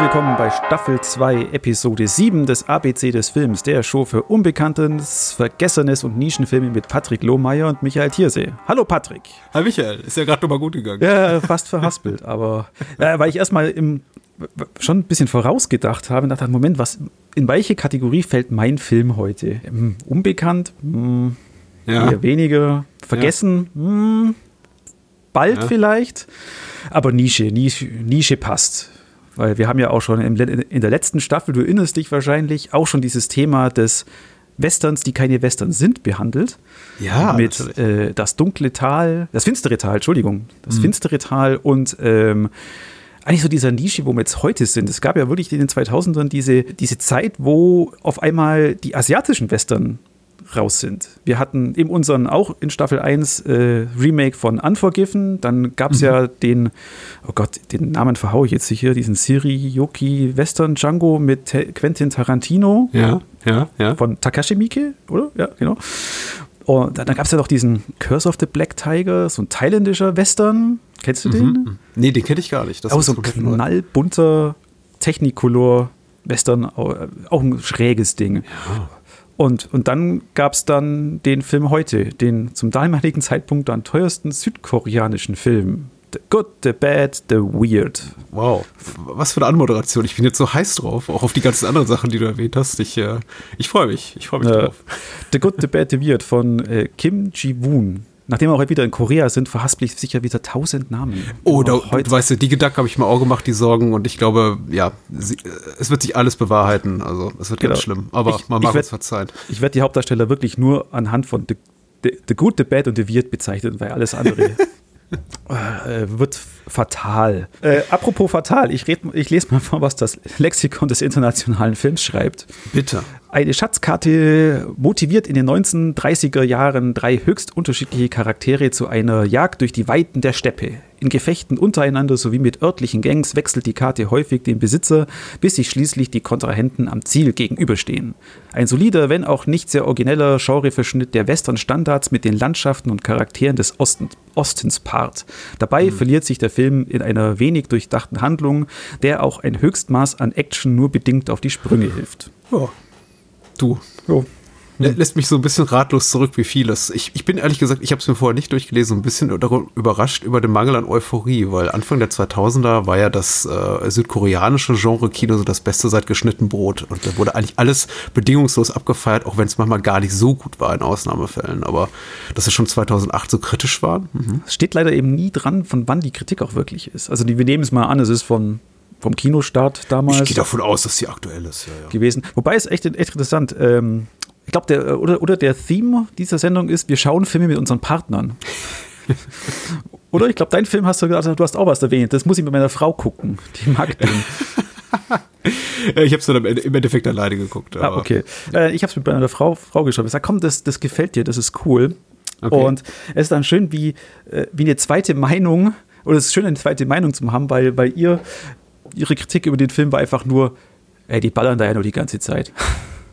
willkommen bei Staffel 2, Episode 7 des ABC des Films, der Show für Unbekanntes, Vergessenes und Nischenfilme mit Patrick Lohmeier und Michael Thiersee. Hallo Patrick. Hi Michael, ist ja gerade nochmal gut gegangen. Ja, fast verhaspelt, aber äh, weil ich erstmal im, schon ein bisschen vorausgedacht habe und dachte, Moment, was, in welche Kategorie fällt mein Film heute? Hm, unbekannt? Hm, ja. Eher weniger. Vergessen? Ja. Hm, bald ja. vielleicht. Aber Nische, Nische, Nische passt. Weil wir haben ja auch schon in der letzten Staffel, du erinnerst dich wahrscheinlich, auch schon dieses Thema des Westerns, die keine Westerns sind, behandelt. Ja. Mit äh, das dunkle Tal, das finstere Tal, Entschuldigung, das mhm. finstere Tal und ähm, eigentlich so dieser Nische, wo wir jetzt heute sind. Es gab ja wirklich in den 2000ern diese, diese Zeit, wo auf einmal die asiatischen Western raus sind. Wir hatten in unseren auch in Staffel 1 äh, Remake von Unforgiven, dann gab es mhm. ja den, oh Gott, den Namen verhaue ich jetzt hier, diesen Siri Western Django mit Quentin Tarantino. Ja, ja, ja. Von Takashi Miike, oder? Ja, genau. Und dann, dann gab es ja noch diesen Curse of the Black Tiger, so ein thailändischer Western. Kennst du mhm. den? Nee, den kenne ich gar nicht. Das auch so ein knallbunter Technicolor Western, auch ein schräges Ding. Ja. Und, und dann gab es dann den Film heute, den zum damaligen Zeitpunkt dann teuersten südkoreanischen Film. The Good, The Bad, The Weird. Wow, was für eine Anmoderation. Ich bin jetzt so heiß drauf, auch auf die ganzen anderen Sachen, die du erwähnt hast. Ich, äh, ich freue mich, ich freue mich äh, drauf. The Good, The Bad, The Weird von äh, Kim Ji-woon. Nachdem wir heute wieder in Korea sind, verhaspel ich sicher wieder tausend Namen. Oh, da, heute. weißt du, die Gedanken habe ich mir auch gemacht, die Sorgen. Und ich glaube, ja, sie, es wird sich alles bewahrheiten. Also, es wird genau. ganz schlimm. Aber ich, man mag uns verzeihen. Ich werde die Hauptdarsteller wirklich nur anhand von The, the, the Good, The Bad und The Weird bezeichnen, weil alles andere äh, wird fatal. Äh, apropos fatal, ich, red, ich lese mal vor, was das Lexikon des internationalen Films schreibt. Bitte. Eine Schatzkarte motiviert in den 1930er Jahren drei höchst unterschiedliche Charaktere zu einer Jagd durch die Weiten der Steppe. In Gefechten untereinander sowie mit örtlichen Gangs wechselt die Karte häufig den Besitzer, bis sich schließlich die Kontrahenten am Ziel gegenüberstehen. Ein solider, wenn auch nicht sehr origineller Genreverschnitt der Western-Standards mit den Landschaften und Charakteren des Osten, Ostens paart. Dabei mhm. verliert sich der Film in einer wenig durchdachten Handlung, der auch ein Höchstmaß an Action nur bedingt auf die Sprünge hilft. Ja. Du. Jo. Lässt mich so ein bisschen ratlos zurück, wie vieles. Ich, ich bin ehrlich gesagt, ich habe es mir vorher nicht durchgelesen, ein bisschen überrascht über den Mangel an Euphorie, weil Anfang der 2000er war ja das äh, südkoreanische Genre-Kino so das Beste seit geschnitten Brot. Und da wurde eigentlich alles bedingungslos abgefeiert, auch wenn es manchmal gar nicht so gut war in Ausnahmefällen. Aber dass es schon 2008 so kritisch war. Mhm. Es steht leider eben nie dran, von wann die Kritik auch wirklich ist. Also die, wir nehmen es mal an, es ist von vom Kinostart damals. Ich gehe davon aus, dass sie aktuell ist. Ja, ja. Gewesen. Wobei es echt, echt interessant. Ähm, ich glaube, der oder, oder der Theme dieser Sendung ist, wir schauen Filme mit unseren Partnern. oder ich glaube, dein Film hast du gesagt, du hast auch was erwähnt. Das muss ich mit meiner Frau gucken. Die mag den. ich habe es dann im Endeffekt alleine geguckt. Ah, okay. Äh, ich habe es mit meiner Frau, Frau geschaut. Ich sage, komm, das, das gefällt dir, das ist cool. Okay. Und es ist dann schön, wie, äh, wie eine zweite Meinung, oder es ist schön, eine zweite Meinung zu haben, weil, weil ihr ihre Kritik über den Film war einfach nur, ey, die ballern da ja nur die ganze Zeit.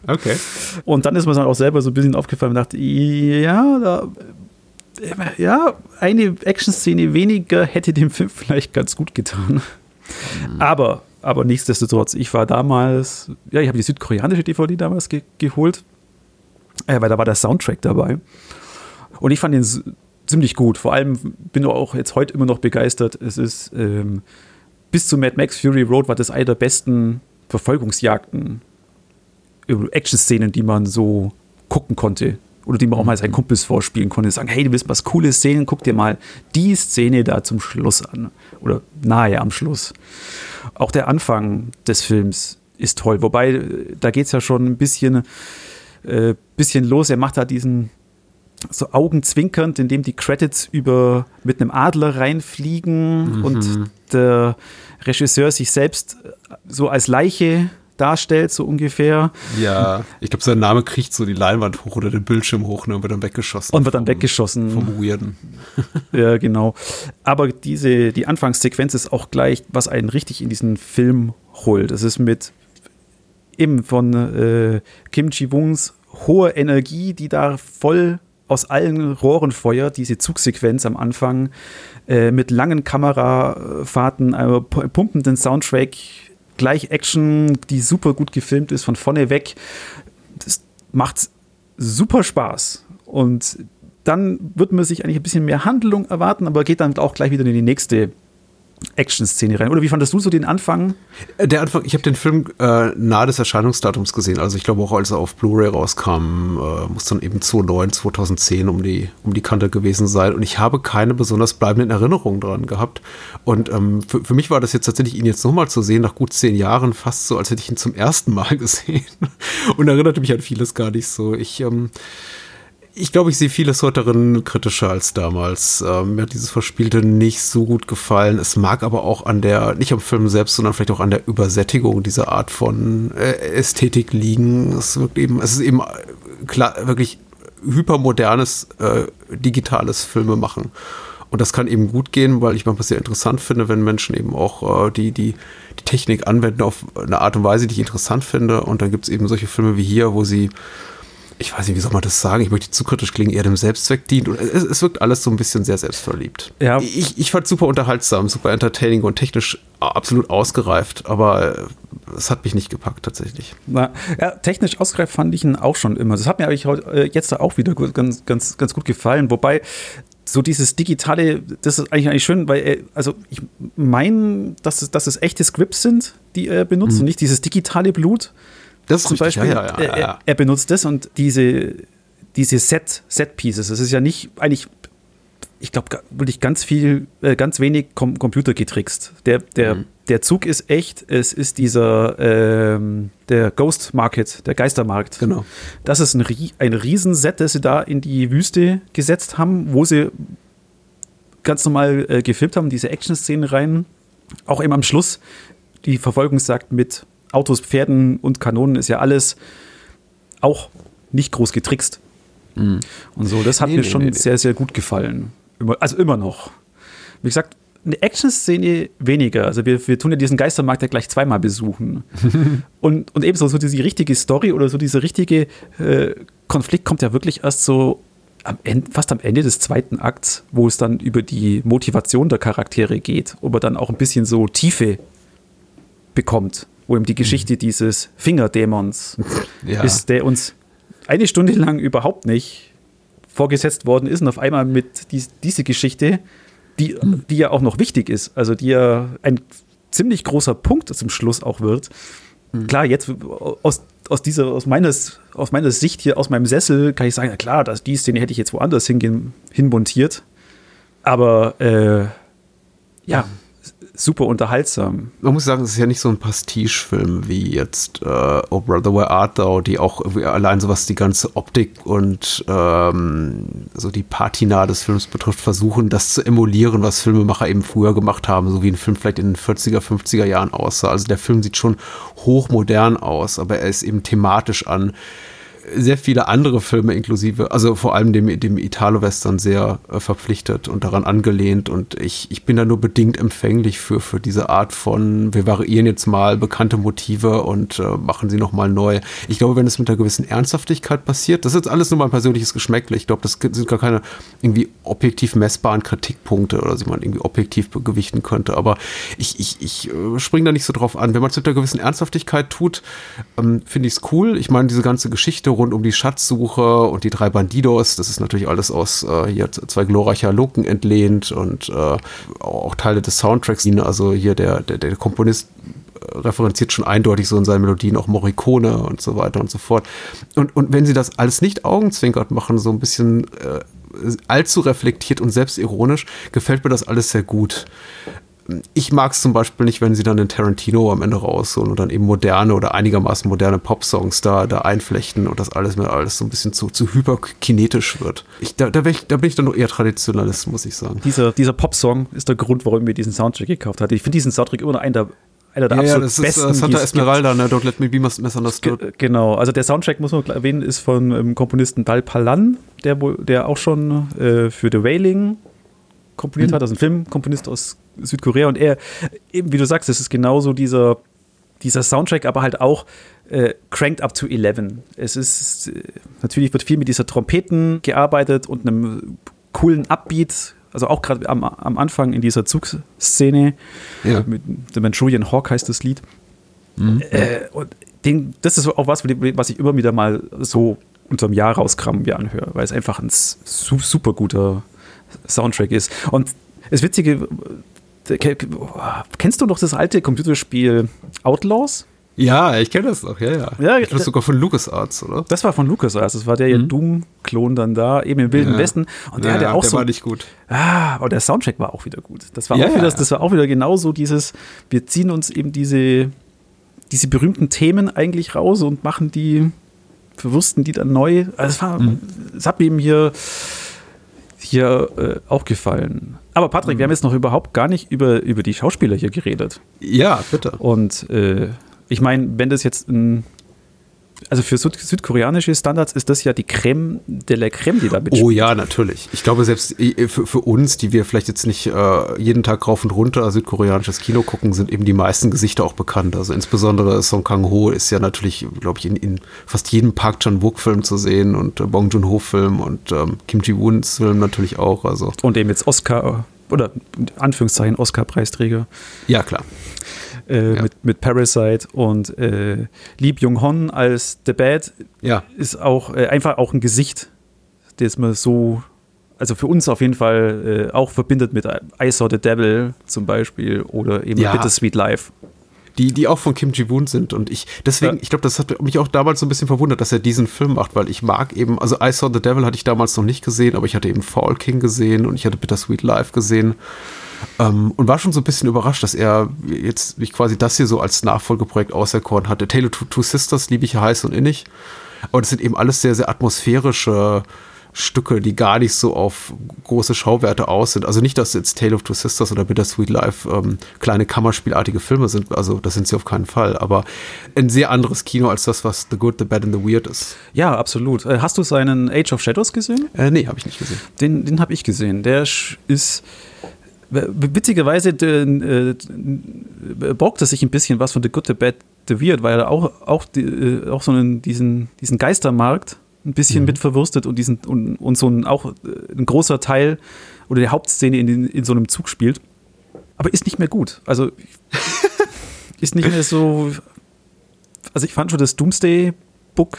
Okay. Und dann ist mir dann auch selber so ein bisschen aufgefallen und dachte, ja, da, ja, eine Action-Szene weniger hätte dem Film vielleicht ganz gut getan. Mhm. Aber, aber nichtsdestotrotz, ich war damals, ja, ich habe die südkoreanische DVD damals ge geholt, äh, weil da war der Soundtrack dabei. Und ich fand den ziemlich gut. Vor allem bin ich auch jetzt heute immer noch begeistert. Es ist ähm, bis zu Mad Max Fury Road war das eine der besten Verfolgungsjagden, Action-Szenen, die man so gucken konnte. Oder die man auch mal seinen Kumpels vorspielen konnte. Sagen, hey, du willst was Cooles sehen, guck dir mal die Szene da zum Schluss an. Oder nahe am Schluss. Auch der Anfang des Films ist toll. Wobei, da geht es ja schon ein bisschen, äh, bisschen los. Er macht da diesen so augenzwinkernd, indem die Credits über mit einem Adler reinfliegen mhm. und der Regisseur sich selbst so als Leiche darstellt, so ungefähr. Ja, ich glaube, sein Name kriegt so die Leinwand hoch oder den Bildschirm hoch ne, und wird dann weggeschossen. Und wird dann vom, weggeschossen. Vom Weirden. ja, genau. Aber diese, die Anfangssequenz ist auch gleich, was einen richtig in diesen Film holt. Das ist mit eben von äh, Kim Ji-Woons hoher Energie, die da voll aus allen Rohren feuert, diese Zugsequenz am Anfang äh, mit langen Kamerafahrten, einem pumpenden Soundtrack, gleich Action, die super gut gefilmt ist, von vorne weg. Das macht super Spaß. Und dann wird man sich eigentlich ein bisschen mehr Handlung erwarten, aber geht dann auch gleich wieder in die nächste Action-Szene rein. Oder wie fandest du so den Anfang? Äh, der Anfang, ich habe den Film äh, nahe des Erscheinungsdatums gesehen. Also ich glaube auch, als er auf Blu-ray rauskam, äh, muss dann eben 2009, 2010 um die, um die Kante gewesen sein. Und ich habe keine besonders bleibenden Erinnerungen dran gehabt. Und ähm, für, für mich war das jetzt tatsächlich, ihn jetzt nochmal zu sehen, nach gut zehn Jahren, fast so, als hätte ich ihn zum ersten Mal gesehen. Und erinnerte mich an vieles gar nicht so. Ich ähm, ich glaube, ich sehe vieles heute darin kritischer als damals. Ähm, mir hat dieses Verspielte nicht so gut gefallen. Es mag aber auch an der, nicht am Film selbst, sondern vielleicht auch an der Übersättigung dieser Art von äh, Ästhetik liegen. Es wirkt eben, es ist eben äh, klar, wirklich hypermodernes, äh, digitales Filme machen. Und das kann eben gut gehen, weil ich manchmal sehr interessant finde, wenn Menschen eben auch äh, die, die, die Technik anwenden auf eine Art und Weise, die ich interessant finde. Und dann gibt es eben solche Filme wie hier, wo sie ich weiß nicht, wie soll man das sagen? Ich möchte zu kritisch klingen, eher dem Selbstzweck dient. Und es, es wirkt alles so ein bisschen sehr selbstverliebt. Ja. Ich, ich fand super unterhaltsam, super entertaining und technisch absolut ausgereift, aber es hat mich nicht gepackt tatsächlich. Na, ja, technisch ausgereift fand ich ihn auch schon immer. Das hat mir eigentlich äh, jetzt auch wieder ganz, ganz, ganz gut gefallen. Wobei so dieses digitale, das ist eigentlich, eigentlich schön, weil er, also ich meine, dass es, dass es echte Scripts sind, die er benutzt mhm. und nicht dieses digitale Blut. Das ist zum richtig, Beispiel, ja, ja, er, er, benutzt das und diese, diese Set, Set Pieces. Das ist ja nicht eigentlich, ich glaube, wirklich ganz viel, äh, ganz wenig Com Computer getrickst. Der, der, mhm. der Zug ist echt. Es ist dieser ähm, der Ghost Market, der Geistermarkt. Genau. Das ist ein, ein Riesenset, das sie da in die Wüste gesetzt haben, wo sie ganz normal äh, gefilmt haben, diese Action-Szenen rein. Auch eben am Schluss die Verfolgungsjagd mit Autos, Pferden und Kanonen ist ja alles auch nicht groß getrickst. Mhm. Und so, das hat nee, mir nee, schon nee, sehr, sehr gut gefallen. also immer noch. Wie gesagt, eine Action-Szene weniger. Also wir, wir tun ja diesen Geistermarkt ja gleich zweimal besuchen. und, und ebenso so diese richtige Story oder so dieser richtige äh, Konflikt kommt ja wirklich erst so am Ende, fast am Ende des zweiten Akts, wo es dann über die Motivation der Charaktere geht, wo man dann auch ein bisschen so Tiefe bekommt wo eben die Geschichte mhm. dieses Fingerdämons ja. ist, der uns eine Stunde lang überhaupt nicht vorgesetzt worden ist und auf einmal mit dies, diese Geschichte, die, die ja auch noch wichtig ist, also die ja ein ziemlich großer Punkt zum Schluss auch wird. Mhm. Klar, jetzt aus, aus dieser, aus meines, aus meiner Sicht hier, aus meinem Sessel, kann ich sagen, ja klar, dass die Szene hätte ich jetzt woanders hingehen, hinmontiert. Aber äh, ja, super unterhaltsam. Man muss sagen, es ist ja nicht so ein Pastiche-Film wie jetzt äh, Oh Brother, Where Art Thou, die auch allein so was die ganze Optik und ähm, so die Patina des Films betrifft, versuchen, das zu emulieren, was Filmemacher eben früher gemacht haben, so wie ein Film vielleicht in den 40er, 50er Jahren aussah. Also der Film sieht schon hochmodern aus, aber er ist eben thematisch an sehr viele andere Filme inklusive, also vor allem dem, dem Italo-Western sehr äh, verpflichtet und daran angelehnt und ich, ich bin da nur bedingt empfänglich für, für diese Art von, wir variieren jetzt mal bekannte Motive und äh, machen sie nochmal neu. Ich glaube, wenn es mit einer gewissen Ernsthaftigkeit passiert, das ist jetzt alles nur mein persönliches Geschmäckle, ich glaube, das sind gar keine irgendwie objektiv messbaren Kritikpunkte oder die man irgendwie objektiv gewichten könnte, aber ich, ich, ich äh, springe da nicht so drauf an. Wenn man es mit einer gewissen Ernsthaftigkeit tut, ähm, finde ich es cool. Ich meine, diese ganze Geschichte rund um die Schatzsuche und die drei Bandidos. Das ist natürlich alles aus äh, hier zwei glorreicher Loken entlehnt und äh, auch Teile des Soundtracks. Also hier der, der, der Komponist äh, referenziert schon eindeutig so in seinen Melodien auch Morricone und so weiter und so fort. Und, und wenn sie das alles nicht augenzwinkert machen, so ein bisschen äh, allzu reflektiert und selbstironisch, gefällt mir das alles sehr gut ich mag es zum Beispiel nicht, wenn sie dann den Tarantino am Ende rausholen und dann eben moderne oder einigermaßen moderne Popsongs da, da einflechten und das alles mir alles so ein bisschen zu, zu hyperkinetisch wird. Ich, da, da, ich, da bin ich dann nur eher Traditionalist, muss ich sagen. Dieser, dieser Popsong ist der Grund, warum ich mir diesen Soundtrack gekauft hatte. Ich finde diesen Soundtrack immer noch einen der einer der ja, absolut ja, das besten. Ist, Santa Esmeralda, ne? Don't let me be misunderstood. Genau, also der Soundtrack, muss man erwähnen, ist von ähm, Komponisten Dal Palan, der, der auch schon äh, für The Wailing komponiert mhm. hat, also ein Filmkomponist aus Südkorea. Und er, eben wie du sagst, es ist genauso dieser, dieser Soundtrack, aber halt auch äh, cranked up to 11. Es ist, äh, natürlich wird viel mit dieser Trompeten gearbeitet und einem coolen Upbeat, also auch gerade am, am Anfang in dieser Zugszene. Ja. Mit The Manchurian Hawk heißt das Lied. Mhm. Äh, und den, das ist auch was, was ich immer wieder mal so unterm Jahr rauskramen mir anhöre, weil es einfach ein super guter Soundtrack ist. Und das Witzige, kennst du noch das alte Computerspiel Outlaws? Ja, ich kenne das noch, ja, ja. ja ich glaube sogar von LucasArts, oder? Das war von LucasArts, das war der mhm. Doom-Klon dann da, eben im Wilden ja. Westen. Und der ja, hatte auch der so. war nicht gut. Ah, aber der Soundtrack war auch wieder gut. Das war, ja, auch, wieder, das war auch wieder genauso dieses, wir ziehen uns eben diese, diese berühmten Themen eigentlich raus und machen die, verwursten die dann neu. Also es, war, mhm. es hat mir eben hier, hier äh, auch gefallen. Aber Patrick, mhm. wir haben jetzt noch überhaupt gar nicht über, über die Schauspieler hier geredet. Ja, bitte. Und äh, ich meine, wenn das jetzt ein also für Süd südkoreanische Standards ist das ja die Creme de la Creme, die da mitspielt. Oh ja, natürlich. Ich glaube, selbst äh, für, für uns, die wir vielleicht jetzt nicht äh, jeden Tag rauf und runter südkoreanisches Kino gucken, sind eben die meisten Gesichter auch bekannt. Also insbesondere Song Kang-ho ist ja natürlich, glaube ich, in, in, fast jedem Park Chan-wook-Film zu sehen und äh, Bong Joon-ho-Film und ähm, Kim Ji-woons Film natürlich auch. Also. Und eben jetzt Oscar, oder Anführungszeichen Oscar-Preisträger. Ja, klar äh, ja. mit, mit Parasite und äh, Lee Byung-Hon als The Bad ja. ist auch äh, einfach auch ein Gesicht, das man so, also für uns auf jeden Fall äh, auch verbindet mit I Saw the Devil zum Beispiel oder eben ja. Bittersweet Life die, die auch von Kim Ji-woon sind. Und ich, deswegen, ja. ich glaube, das hat mich auch damals so ein bisschen verwundert, dass er diesen Film macht, weil ich mag eben, also I Saw the Devil hatte ich damals noch nicht gesehen, aber ich hatte eben Fall King gesehen und ich hatte Bittersweet Life gesehen. Ähm, und war schon so ein bisschen überrascht, dass er jetzt mich quasi das hier so als Nachfolgeprojekt auserkoren hatte. Tale of Two Sisters liebe ich heiß und innig. Aber das sind eben alles sehr, sehr atmosphärische Stücke, die gar nicht so auf große Schauwerte aus sind. Also nicht, dass jetzt Tale of Two Sisters oder Bittersweet Life ähm, kleine Kammerspielartige Filme sind. Also das sind sie auf keinen Fall. Aber ein sehr anderes Kino als das, was The Good, The Bad and The Weird ist. Ja, absolut. Äh, hast du seinen Age of Shadows gesehen? Äh, nee, habe ich nicht gesehen. Den, den habe ich gesehen. Der ist Witzigerweise äh, borgt es sich ein bisschen was von The Good, The Bad, The Weird, weil er auch, auch, die, äh, auch so einen, diesen, diesen Geistermarkt ein bisschen mhm. mit verwurstet und, diesen, und, und so ein, auch äh, ein großer Teil oder die Hauptszene in, in so einem Zug spielt. Aber ist nicht mehr gut. Also ist nicht mehr so. Also ich fand schon das Doomsday-Book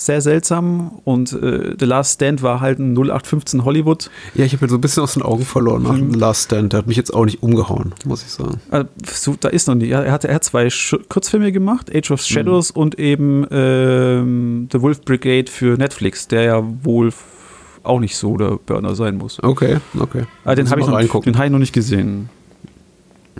sehr seltsam und äh, The Last Stand war halt ein 0815 Hollywood. Ja, ich habe mir so ein bisschen aus den Augen verloren nach mhm. The Last Stand. Der hat mich jetzt auch nicht umgehauen, muss ich sagen. Also, so, da ist noch nicht. Er hat, er hat zwei Sch Kurzfilme gemacht, Age of Shadows mhm. und eben ähm, The Wolf Brigade für Netflix, der ja wohl auch nicht so der Burner sein muss. Okay, okay. Ah, den habe ich, noch, hab ich noch nicht gesehen.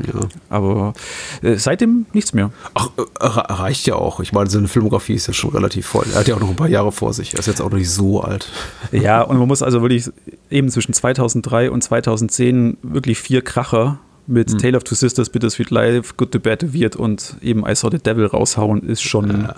Ja. Aber äh, seitdem nichts mehr. Ach, äh, reicht ja auch. Ich meine, seine Filmografie ist ja schon relativ voll. Er hat ja auch noch ein paar Jahre vor sich. Er ist jetzt auch noch nicht so alt. Ja, und man muss also wirklich eben zwischen 2003 und 2010 wirklich vier Kracher mit hm. Tale of Two Sisters, Bittersweet Life, Good, the Bad, the Weird und eben I Saw the Devil raushauen, ist schon. Ja.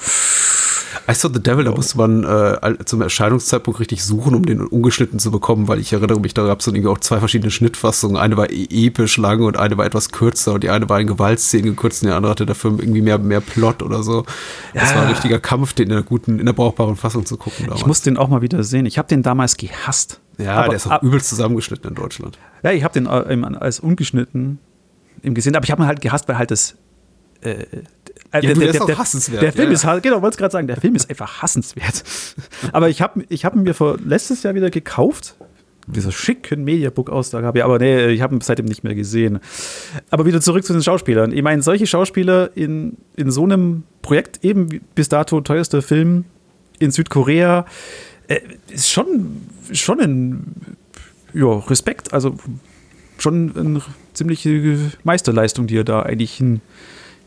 I Saw the Devil, da musste man äh, zum Erscheinungszeitpunkt richtig suchen, um den ungeschnitten zu bekommen, weil ich erinnere mich, da gab es dann irgendwie auch zwei verschiedene Schnittfassungen. Eine war e episch lang und eine war etwas kürzer und die eine war in Gewaltszenen gekürzt und die andere hatte dafür irgendwie mehr, mehr Plot oder so. Das ja. war ein richtiger Kampf, den in der guten, in der brauchbaren Fassung zu gucken. Damals. Ich muss den auch mal wieder sehen. Ich habe den damals gehasst. Ja, aber, der ist auch ab, übelst zusammengeschnitten in Deutschland. Ja, ich habe den äh, als ungeschnitten im gesehen, aber ich habe ihn halt gehasst, weil halt das äh, ja, der, der, der, hassenswert. Der Film ja, ist, genau, wollte gerade sagen, der Film ist einfach hassenswert. aber ich habe ich hab ihn mir vor letztes Jahr wieder gekauft. Dieser schicken Mediabook-Auslage habe ich, aber nee, ich habe ihn seitdem nicht mehr gesehen. Aber wieder zurück zu den Schauspielern. Ich meine, solche Schauspieler in, in so einem Projekt, eben bis dato teuerster Film in Südkorea, äh, ist schon, schon ein ja, Respekt. Also schon eine ziemliche Meisterleistung, die er da eigentlich hin,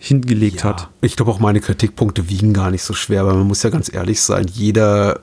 hingelegt ja, hat. Ich glaube auch meine Kritikpunkte wiegen gar nicht so schwer, weil man muss ja ganz ehrlich sein, jeder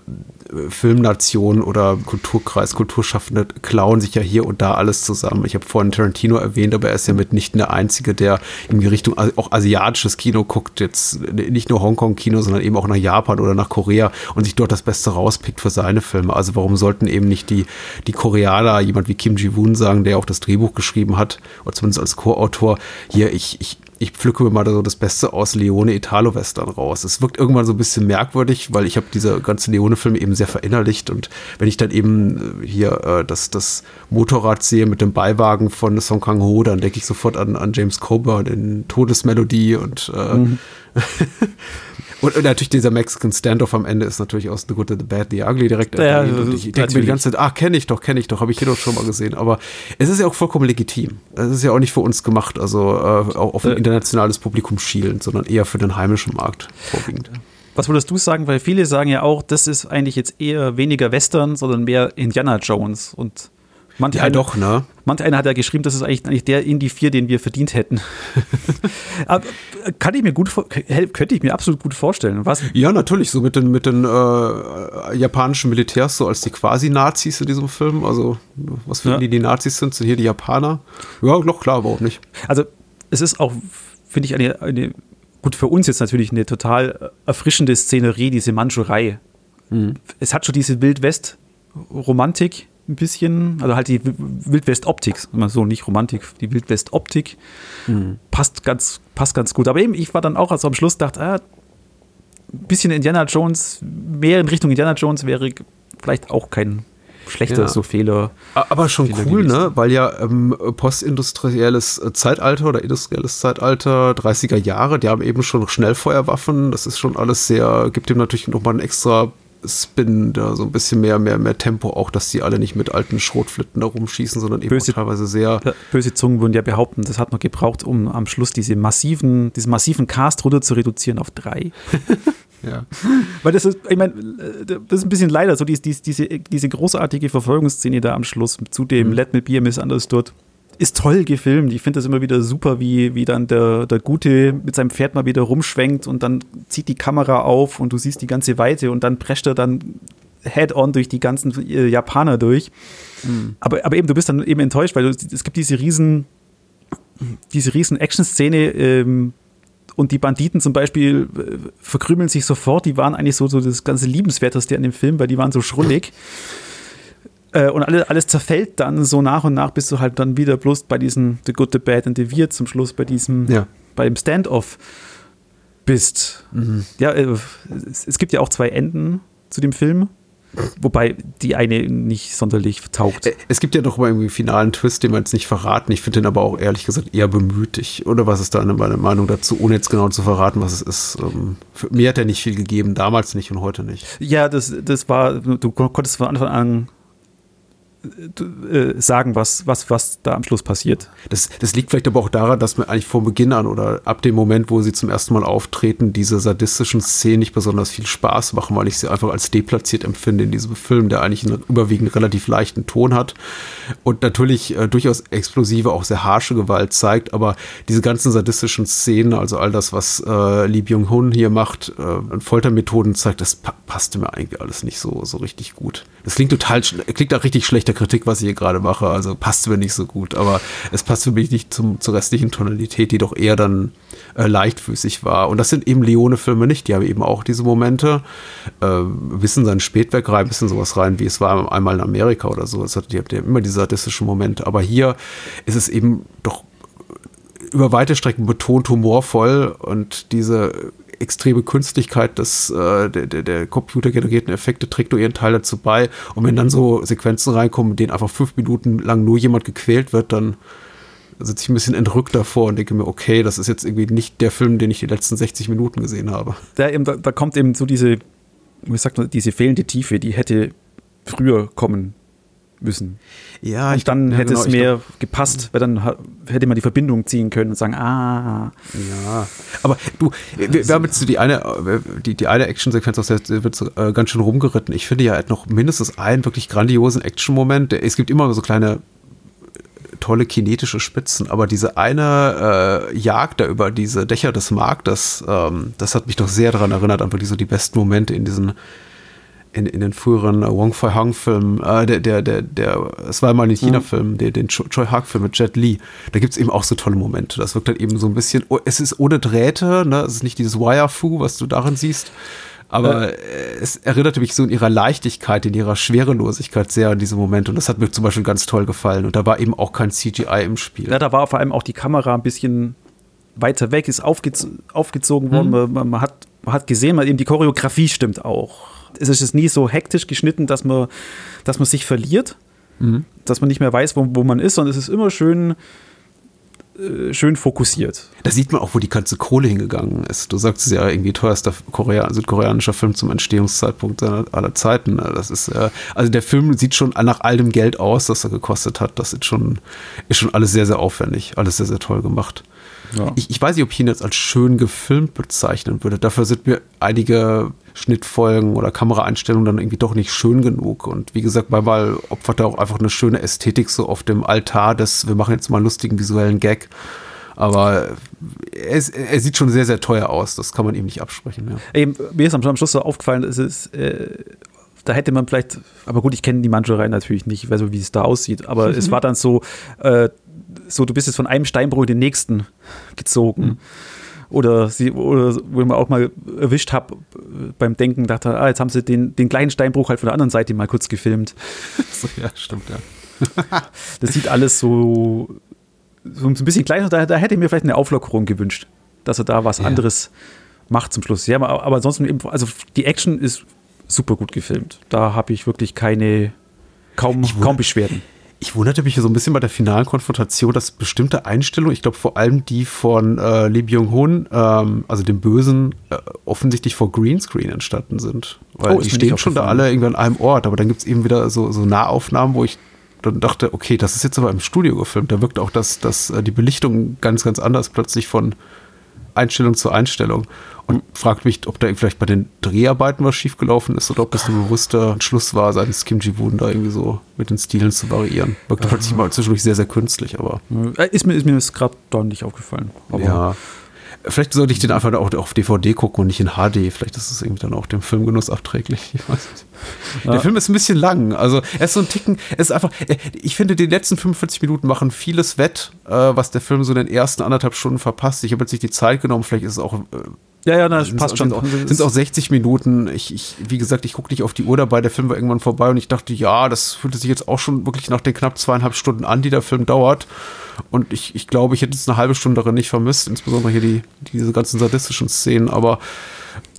äh, Filmnation oder Kulturkreis, Kulturschaffende klauen sich ja hier und da alles zusammen. Ich habe vorhin Tarantino erwähnt, aber er ist ja mitnichten der Einzige, der in die Richtung auch asiatisches Kino guckt, jetzt nicht nur Hongkong-Kino, sondern eben auch nach Japan oder nach Korea und sich dort das Beste rauspickt für seine Filme. Also warum sollten eben nicht die, die Koreaner, jemand wie Kim Ji-woon sagen, der auch das Drehbuch geschrieben hat, oder zumindest als Co-Autor, hier, ich, ich ich pflücke mir mal so das Beste aus Leone Italo-Western raus. Es wirkt irgendwann so ein bisschen merkwürdig, weil ich habe diese ganze Leone-Filme eben sehr verinnerlicht und wenn ich dann eben äh, hier äh, das, das Motorrad sehe mit dem Beiwagen von Song Kang-ho, dann denke ich sofort an, an James Coburn in Todesmelodie und äh, mhm. Und, und, natürlich dieser Mexican Standoff am Ende ist natürlich aus The Good, The Bad, The Ugly direkt ja, und ich denke mir die ganze Zeit, ah, kenne ich doch, kenne ich doch, habe ich hier doch schon mal gesehen. Aber es ist ja auch vollkommen legitim. Es ist ja auch nicht für uns gemacht, also äh, auch auf ein äh. internationales Publikum schielend, sondern eher für den heimischen Markt vorwiegend. Was würdest du sagen? Weil viele sagen ja auch, das ist eigentlich jetzt eher weniger Western, sondern mehr Indiana Jones. Und Manch ja, einer, doch, ne? Manch einer hat ja geschrieben, das ist eigentlich, eigentlich der Indie 4, den wir verdient hätten. Aber kann ich mir gut, könnte ich mir absolut gut vorstellen. Was? Ja, natürlich, so mit den, mit den äh, japanischen Militärs, so als die quasi-Nazis in diesem Film. Also, was für ja. die die Nazis sind, sind hier die Japaner. Ja, doch, klar, warum nicht? Also, es ist auch, finde ich, eine, eine, gut, für uns jetzt natürlich eine total erfrischende Szenerie, diese Manchurei. Mhm. Es hat schon diese Wild-West-Romantik ein bisschen, also halt die Wildwest-Optik, so nicht Romantik, die Wildwest-Optik mhm. passt ganz, passt ganz gut. Aber eben, ich war dann auch, also am Schluss dachte, ah, ein bisschen Indiana Jones, mehr in Richtung Indiana Jones wäre vielleicht auch kein schlechter ja. so Fehler. Aber schon Fehler cool, gewesen. ne? Weil ja ähm, postindustrielles Zeitalter oder industrielles Zeitalter, 30er Jahre, die haben eben schon Schnellfeuerwaffen. Das ist schon alles sehr, gibt dem natürlich nochmal einen extra Spin, da so ein bisschen mehr, mehr, mehr Tempo auch, dass die alle nicht mit alten Schrotflitten da rumschießen, sondern eben böse, teilweise sehr. Böse Zungen würden ja behaupten, das hat man gebraucht, um am Schluss diese massiven, diesen massiven Cast runter zu reduzieren auf drei. ja. Weil das ist, ich meine, das ist ein bisschen leider so, diese, diese, diese großartige Verfolgungsszene da am Schluss zu dem mhm. Let Me Be a Misunderstood ist toll gefilmt. Ich finde das immer wieder super, wie, wie dann der, der Gute mit seinem Pferd mal wieder rumschwenkt und dann zieht die Kamera auf und du siehst die ganze Weite und dann prescht er dann head-on durch die ganzen äh, Japaner durch. Mhm. Aber, aber eben, du bist dann eben enttäuscht, weil du, es gibt diese riesen, diese riesen Action-Szene, ähm, und die Banditen zum Beispiel äh, verkrümeln sich sofort. Die waren eigentlich so, so das ganze Liebenswerteste an dem Film, weil die waren so schrullig. Äh, und alles, alles zerfällt dann so nach und nach, bis du halt dann wieder bloß bei diesem The Good, The Bad and The Weird zum Schluss bei diesem, ja. bei dem Standoff bist. Mhm. Ja, äh, es, es, gibt ja auch zwei Enden zu dem Film. Wobei die eine nicht sonderlich taugt. Äh, es gibt ja noch mal irgendwie einen finalen Twist, den wir jetzt nicht verraten. Ich finde den aber auch ehrlich gesagt eher bemüßig. Oder was ist da meine Meinung dazu, ohne jetzt genau zu verraten, was es ist? Ähm, mir hat er nicht viel gegeben, damals nicht und heute nicht. Ja, das, das war, du konntest von Anfang an sagen, was, was, was da am Schluss passiert. Das, das liegt vielleicht aber auch daran, dass man eigentlich vor Beginn an oder ab dem Moment, wo sie zum ersten Mal auftreten, diese sadistischen Szenen nicht besonders viel Spaß machen, weil ich sie einfach als deplatziert empfinde in diesem Film, der eigentlich einen überwiegend relativ leichten Ton hat und natürlich äh, durchaus explosive, auch sehr harsche Gewalt zeigt, aber diese ganzen sadistischen Szenen, also all das, was äh, Lee Byung-hun hier macht, äh, Foltermethoden zeigt, das pa passte mir eigentlich alles nicht so, so richtig gut. Das klingt total, klingt auch richtig schlechter Kritik, was ich hier gerade mache. Also passt mir nicht so gut. Aber es passt für mich nicht zum, zur restlichen Tonalität, die doch eher dann äh, leichtfüßig war. Und das sind eben Leone-Filme nicht. Die haben eben auch diese Momente. Äh, wissen sein Spätwerk rein, wissen sowas rein, wie es war einmal in Amerika oder so. Es hat, die haben immer diese sadistischen Momente. Aber hier ist es eben doch über weite Strecken betont humorvoll und diese extreme Künstlichkeit des, äh, der, der, der computergenerierten Effekte trägt nur ihren Teil dazu bei. Und wenn dann so Sequenzen reinkommen, in denen einfach fünf Minuten lang nur jemand gequält wird, dann sitze ich ein bisschen entrückt davor und denke mir, okay, das ist jetzt irgendwie nicht der Film, den ich die letzten 60 Minuten gesehen habe. Da, eben, da, da kommt eben so diese, wie sagt man, diese fehlende Tiefe, die hätte früher kommen müssen. Ja, und dann hätte genau, es mehr glaub, gepasst, weil dann hätte man die Verbindung ziehen können und sagen, ah. Ja, aber du, wir, wir haben jetzt die eine, die, die eine Actionsequenz aus der wird so, äh, ganz schön rumgeritten. Ich finde ja, hat noch mindestens einen wirklich grandiosen Action-Moment. Es gibt immer so kleine tolle kinetische Spitzen, aber diese eine äh, Jagd da über diese Dächer des Marktes, ähm, das hat mich doch sehr daran erinnert, an wirklich so die besten Momente in diesen in, in den früheren Wong Fei Hung Filmen, äh, der, der, der, der, es war mal ein China-Film, der, den Choi Hak Film mit Jet Li, da gibt es eben auch so tolle Momente. Das wirkt halt eben so ein bisschen, oh, es ist ohne Drähte, ne? es ist nicht dieses Wire-Fu, was du darin siehst, aber äh, es erinnerte mich so in ihrer Leichtigkeit, in ihrer Schwerelosigkeit sehr an diese Momente und das hat mir zum Beispiel ganz toll gefallen und da war eben auch kein CGI im Spiel. Ja, da war vor allem auch die Kamera ein bisschen weiter weg, ist aufgez aufgezogen worden. Mhm. Man, man, hat, man hat gesehen, man eben die Choreografie stimmt auch. Es ist nie so hektisch geschnitten, dass man, dass man sich verliert, mhm. dass man nicht mehr weiß, wo, wo man ist, sondern es ist immer schön äh, schön fokussiert. Da sieht man auch, wo die ganze Kohle hingegangen ist. Du sagst es ja irgendwie teuerster Korea südkoreanischer Film zum Entstehungszeitpunkt aller Zeiten. Das ist äh, also der Film sieht schon nach all dem Geld aus, das er gekostet hat. Das ist schon, ist schon alles sehr, sehr aufwendig, alles sehr, sehr toll gemacht. Ja. Ich, ich, weiß nicht, ob ich ihn jetzt als schön gefilmt bezeichnen würde. Dafür sind mir einige Schnittfolgen oder Kameraeinstellungen dann irgendwie doch nicht schön genug. Und wie gesagt, manchmal opfert er auch einfach eine schöne Ästhetik so auf dem Altar des, wir machen jetzt mal einen lustigen visuellen Gag. Aber er, er, sieht schon sehr, sehr teuer aus. Das kann man ihm nicht absprechen. Ja. Eben, mir ist am, Schluss so aufgefallen, es ist, äh, da hätte man vielleicht, aber gut, ich kenne die Mancherei natürlich nicht, ich weiß nicht, wie es da aussieht, aber es war dann so, äh, so, du bist jetzt von einem Steinbruch in den nächsten gezogen. Mhm. Oder, sie, oder wo ich mal auch mal erwischt habe beim Denken, dachte, ah, jetzt haben sie den, den kleinen Steinbruch halt von der anderen Seite mal kurz gefilmt. so, ja, stimmt, ja. das sieht alles so, so ein bisschen kleiner, da, da hätte ich mir vielleicht eine Auflockerung gewünscht, dass er da was ja. anderes macht zum Schluss. Ja, aber, aber ansonsten eben, also die Action ist super gut gefilmt. Da habe ich wirklich keine, kaum, kaum Beschwerden ich wunderte mich so ein bisschen bei der finalen Konfrontation, dass bestimmte Einstellungen, ich glaube vor allem die von äh, Lee Byung-hun, ähm, also dem Bösen, äh, offensichtlich vor Greenscreen entstanden sind. Weil oh, die stehen schon da alle irgendwie an einem Ort, aber dann gibt es eben wieder so, so Nahaufnahmen, wo ich dann dachte, okay, das ist jetzt aber im Studio gefilmt. Da wirkt auch das, das, äh, die Belichtung ganz, ganz anders plötzlich von Einstellung zu Einstellung und fragt mich, ob da vielleicht bei den Dreharbeiten was schiefgelaufen ist oder ob das ein bewusster Entschluss war, seines Kim Ji-Woon da irgendwie so mit den Stilen zu variieren. Wirkt plötzlich mal zwischendurch sehr, sehr künstlich, aber. Äh, ist mir, ist mir das gerade deutlich aufgefallen. ja. Vielleicht sollte ich den einfach auch auf DVD gucken und nicht in HD. Vielleicht ist es irgendwie dann auch dem Filmgenuss abträglich. Ich weiß nicht. Ja. Der Film ist ein bisschen lang. Also er ist so ein Ticken, es ist einfach, äh, ich finde, die letzten 45 Minuten machen vieles wett, äh, was der Film so in den ersten anderthalb Stunden verpasst. Ich habe jetzt nicht die Zeit genommen, vielleicht ist es auch ja, ja, das passt schon. Sind es auch 60 Minuten. Ich, ich, wie gesagt, ich gucke nicht auf die Uhr dabei. Der Film war irgendwann vorbei und ich dachte, ja, das fühlte sich jetzt auch schon wirklich nach den knapp zweieinhalb Stunden an, die der Film dauert. Und ich, ich glaube, ich hätte jetzt eine halbe Stunde darin nicht vermisst, insbesondere hier die, diese ganzen sadistischen Szenen. Aber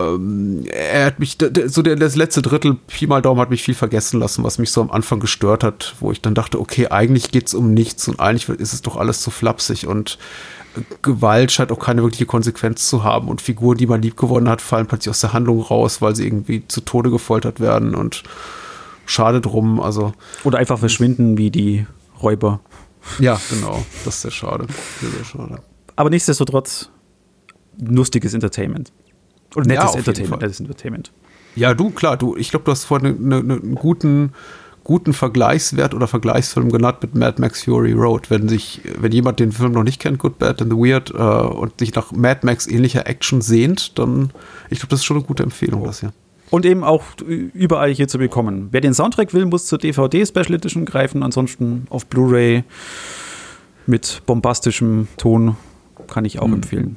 ähm, er hat mich, so der, das letzte Drittel, Pi mal Daumen, hat mich viel vergessen lassen, was mich so am Anfang gestört hat, wo ich dann dachte, okay, eigentlich geht es um nichts und eigentlich ist es doch alles zu flapsig und Gewalt scheint auch keine wirkliche Konsequenz zu haben und Figuren, die man lieb gewonnen hat, fallen plötzlich aus der Handlung raus, weil sie irgendwie zu Tode gefoltert werden und schade drum. Also oder einfach verschwinden wie die Räuber. Ja, genau. Das ist sehr schade. Sehr, sehr schade. Aber nichtsdestotrotz lustiges Entertainment. Oder nettes ja, Entertainment, nettes Entertainment. Ja, du, klar, du, ich glaube, du hast vorhin einen ne, ne, guten guten Vergleichswert oder Vergleichsfilm genannt mit Mad Max Fury Road. Wenn sich, wenn jemand den Film noch nicht kennt, Good, Bad and the Weird, äh, und sich nach Mad Max ähnlicher Action sehnt, dann, ich glaube, das ist schon eine gute Empfehlung, oh. das hier. Und eben auch überall hier zu bekommen. Wer den Soundtrack will, muss zur DVD Special Edition greifen, ansonsten auf Blu-ray mit bombastischem Ton kann ich auch hm. empfehlen.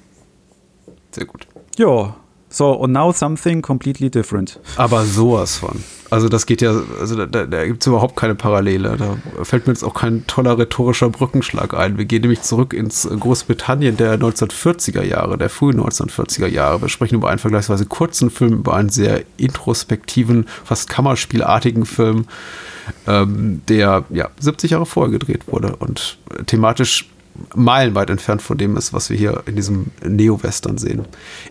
Sehr gut. Ja, so, and now something completely different. Aber sowas von. Also das geht ja, also da, da gibt es überhaupt keine Parallele. Da fällt mir jetzt auch kein toller rhetorischer Brückenschlag ein. Wir gehen nämlich zurück ins Großbritannien der 1940er Jahre, der frühen 1940er Jahre. Wir sprechen über einen vergleichsweise kurzen Film, über einen sehr introspektiven, fast kammerspielartigen Film, ähm, der ja 70 Jahre vorher gedreht wurde und thematisch meilenweit entfernt von dem ist, was wir hier in diesem Neo-Western sehen.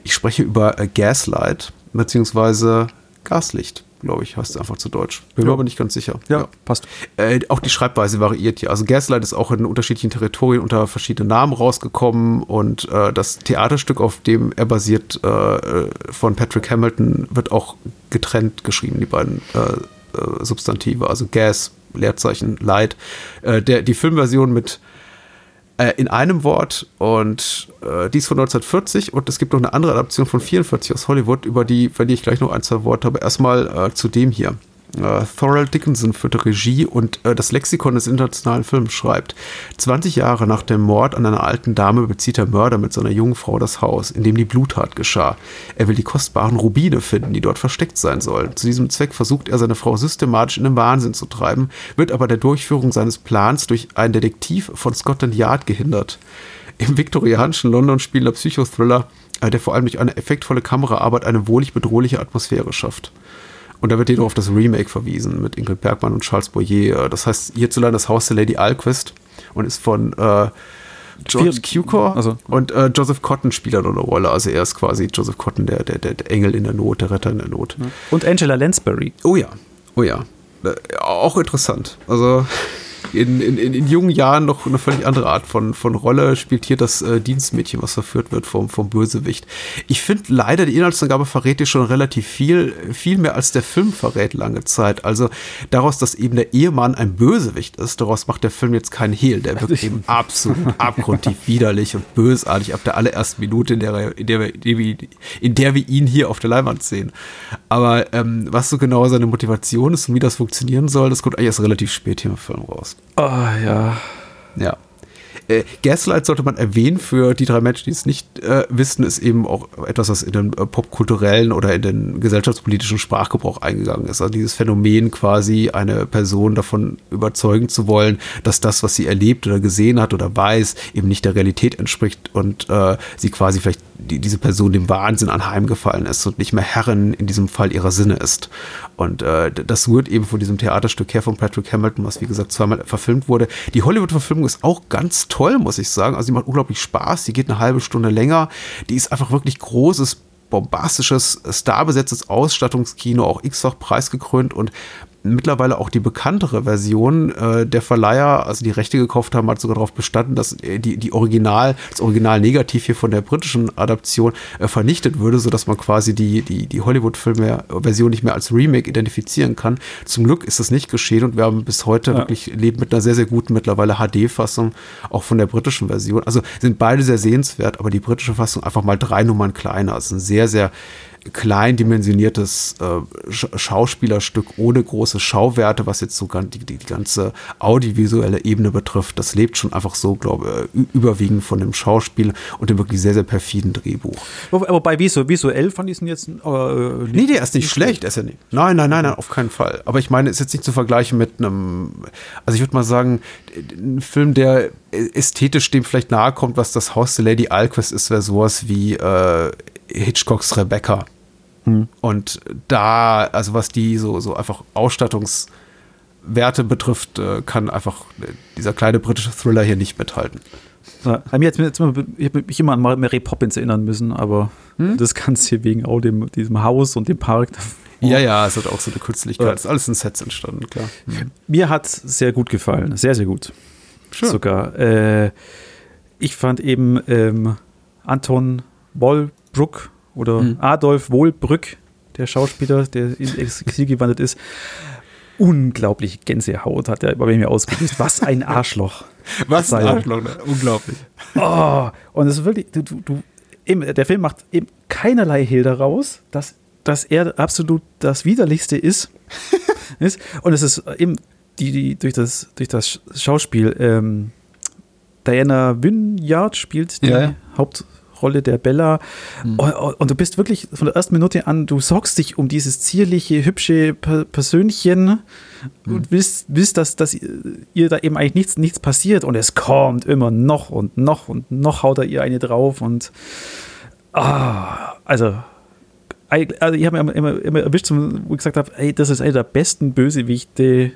Ich spreche über Gaslight, beziehungsweise Gaslicht glaube ich, heißt es einfach zu Deutsch. Bin ja. mir aber nicht ganz sicher. Ja, ja. passt. Äh, auch die Schreibweise variiert hier. Also Gaslight ist auch in unterschiedlichen Territorien unter verschiedenen Namen rausgekommen und äh, das Theaterstück, auf dem er basiert, äh, von Patrick Hamilton, wird auch getrennt geschrieben, die beiden äh, äh, Substantive. Also Gas, Leerzeichen, Light. Äh, der, die Filmversion mit äh, in einem Wort und äh, die von 1940 und es gibt noch eine andere Adaption von 44 aus Hollywood, über die verliere ich gleich noch ein, zwei Worte, aber erstmal äh, zu dem hier. Äh, Thorell Dickinson führte Regie und äh, das Lexikon des internationalen Films schreibt, 20 Jahre nach dem Mord an einer alten Dame bezieht der Mörder mit seiner jungen Frau das Haus, in dem die Bluttat geschah. Er will die kostbaren Rubine finden, die dort versteckt sein sollen. Zu diesem Zweck versucht er, seine Frau systematisch in den Wahnsinn zu treiben, wird aber der Durchführung seines Plans durch einen Detektiv von Scotland Yard gehindert. im viktorianischen London spielender Psychothriller, äh, der vor allem durch eine effektvolle Kameraarbeit eine wohlig bedrohliche Atmosphäre schafft. Und da wird jedoch auf das Remake verwiesen mit Ingrid Bergmann und Charles Boyer. Das heißt hierzulande das Haus der Lady Alquist und ist von äh, George Cukor also. und äh, Joseph Cotton spielt da noch eine Rolle. Also er ist quasi Joseph Cotton, der, der, der Engel in der Not, der Retter in der Not. Und Angela Lansbury. Oh ja, oh ja. Äh, auch interessant. Also in, in, in, jungen Jahren noch eine völlig andere Art von, von Rolle spielt hier das äh, Dienstmädchen, was verführt wird vom, vom Bösewicht. Ich finde leider, die Inhaltsangabe verrät dir schon relativ viel, viel mehr als der Film verrät lange Zeit. Also daraus, dass eben der Ehemann ein Bösewicht ist, daraus macht der Film jetzt keinen Hehl. Der wird eben absolut abgrundtief widerlich und bösartig ab der allerersten Minute, in der, in der, wir, in der wir ihn hier auf der Leinwand sehen. Aber ähm, was so genau seine Motivation ist und wie das funktionieren soll, das kommt eigentlich erst relativ spät hier im Film raus. Oh, ja. Ja. Äh, Gaslight sollte man erwähnen für die drei Menschen, die es nicht äh, wissen, ist eben auch etwas, was in den äh, popkulturellen oder in den gesellschaftspolitischen Sprachgebrauch eingegangen ist. Also dieses Phänomen quasi eine Person davon überzeugen zu wollen, dass das, was sie erlebt oder gesehen hat oder weiß, eben nicht der Realität entspricht und äh, sie quasi vielleicht die, diese Person dem Wahnsinn anheimgefallen ist und nicht mehr Herrin in diesem Fall ihrer Sinne ist. Und äh, das rührt eben von diesem Theaterstück her von Patrick Hamilton, was wie gesagt zweimal verfilmt wurde. Die Hollywood-Verfilmung ist auch ganz toll, muss ich sagen. Also die macht unglaublich Spaß. Die geht eine halbe Stunde länger. Die ist einfach wirklich großes bombastisches, starbesetztes Ausstattungskino, auch x-fach preisgekrönt und mittlerweile auch die bekanntere Version. Äh, der Verleiher, also die Rechte gekauft haben, hat sogar darauf bestanden, dass äh, die, die Original, das Original Negativ hier von der britischen Adaption äh, vernichtet würde, sodass man quasi die, die, die Hollywood-Film-Version nicht mehr als Remake identifizieren kann. Zum Glück ist das nicht geschehen und wir haben bis heute ja. wirklich leben mit einer sehr, sehr guten mittlerweile HD-Fassung, auch von der britischen Version. Also sind beide sehr sehenswert, aber die britische Fassung einfach mal drei Nummern kleiner. Also ein sehr, sehr klein dimensioniertes äh, Schauspielerstück ohne große Schauwerte, was jetzt so die, die, die, ganze audiovisuelle Ebene betrifft. Das lebt schon einfach so, glaube ich, überwiegend von dem Schauspiel und dem wirklich sehr, sehr perfiden Drehbuch. Wobei visuell fand ich es jetzt. Äh, nee, der ist nicht schlecht. Ist ja nicht. Nein, nein, nein, nein, auf keinen Fall. Aber ich meine, ist jetzt nicht zu vergleichen mit einem, also ich würde mal sagen, ein Film, der ästhetisch dem vielleicht nahe kommt, was das Haus der Lady Alquist ist, wäre sowas wie äh, Hitchcocks Rebecca. Hm. Und da, also was die so, so einfach Ausstattungswerte betrifft, äh, kann einfach dieser kleine britische Thriller hier nicht mithalten. Ja, jetzt, jetzt, ich habe mich immer an Mary Poppins erinnern müssen, aber hm? das kannst hier wegen auch dem, diesem Haus und dem Park. Ja, ja, es hat auch so eine Künstlichkeit. Es ist alles in Sets entstanden, klar. Hm. Mir hat es sehr gut gefallen. Sehr, sehr gut. Schön. Sogar. Äh, ich fand eben ähm, Anton Bollbruck oder mhm. Adolf Wohlbrück, der Schauspieler, der ins Exil gewandert ist. Unglaublich Gänsehaut hat er bei mir ausgelöst. Was ein Arschloch. Was ein Arschloch, ne? unglaublich. Oh, und es ist wirklich, du, du, eben, der Film macht eben keinerlei Hehl daraus, dass, dass er absolut das Widerlichste ist. ist. Und es ist eben die, die, durch, das, durch das Schauspiel, ähm, Diana Wynyard spielt die ja. Haupt, Rolle der Bella. Mhm. Und, du bist wirklich von der ersten Minute an, du sorgst dich um dieses zierliche, hübsche Persönchen mhm. und willst, willst dass, dass ihr da eben eigentlich nichts, nichts passiert. Und es kommt immer noch und noch und noch haut er ihr eine drauf. Und ah, also also ich habe mir immer, immer, erwischt, wo ich gesagt habe, ey, das ist einer der besten Bösewichte,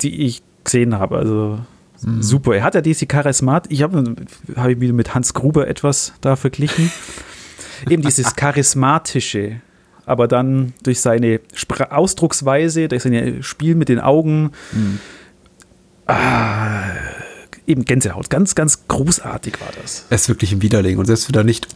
die ich gesehen habe. Also Mhm. Super. Er hat ja diese Charismat. Ich habe hab ich wieder mit Hans Gruber etwas da verglichen. Eben dieses charismatische, aber dann durch seine Spra Ausdrucksweise, durch sein Spiel mit den Augen. Mhm. Ah, eben Gänsehaut. Ganz, ganz großartig war das. Es ist wirklich ein Widerling. Und selbst wenn er nicht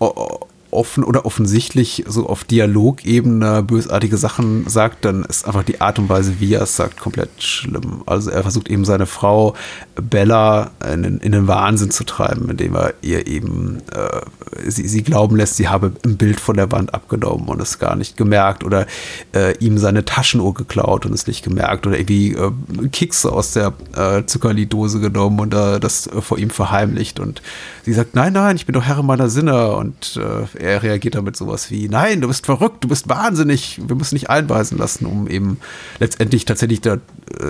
offen oder offensichtlich so auf Dialogebene bösartige Sachen sagt, dann ist einfach die Art und Weise, wie er es sagt, komplett schlimm. Also er versucht eben seine Frau Bella in, in den Wahnsinn zu treiben, indem er ihr eben äh, sie, sie glauben lässt, sie habe ein Bild von der Wand abgenommen und es gar nicht gemerkt oder äh, ihm seine Taschenuhr geklaut und es nicht gemerkt oder irgendwie äh, Kekse aus der äh, Zuckerli-Dose genommen und äh, das vor ihm verheimlicht und sie sagt, nein, nein, ich bin doch Herr meiner Sinne und äh, er reagiert damit sowas wie, nein, du bist verrückt, du bist wahnsinnig, wir müssen dich einweisen lassen, um eben letztendlich tatsächlich da, äh,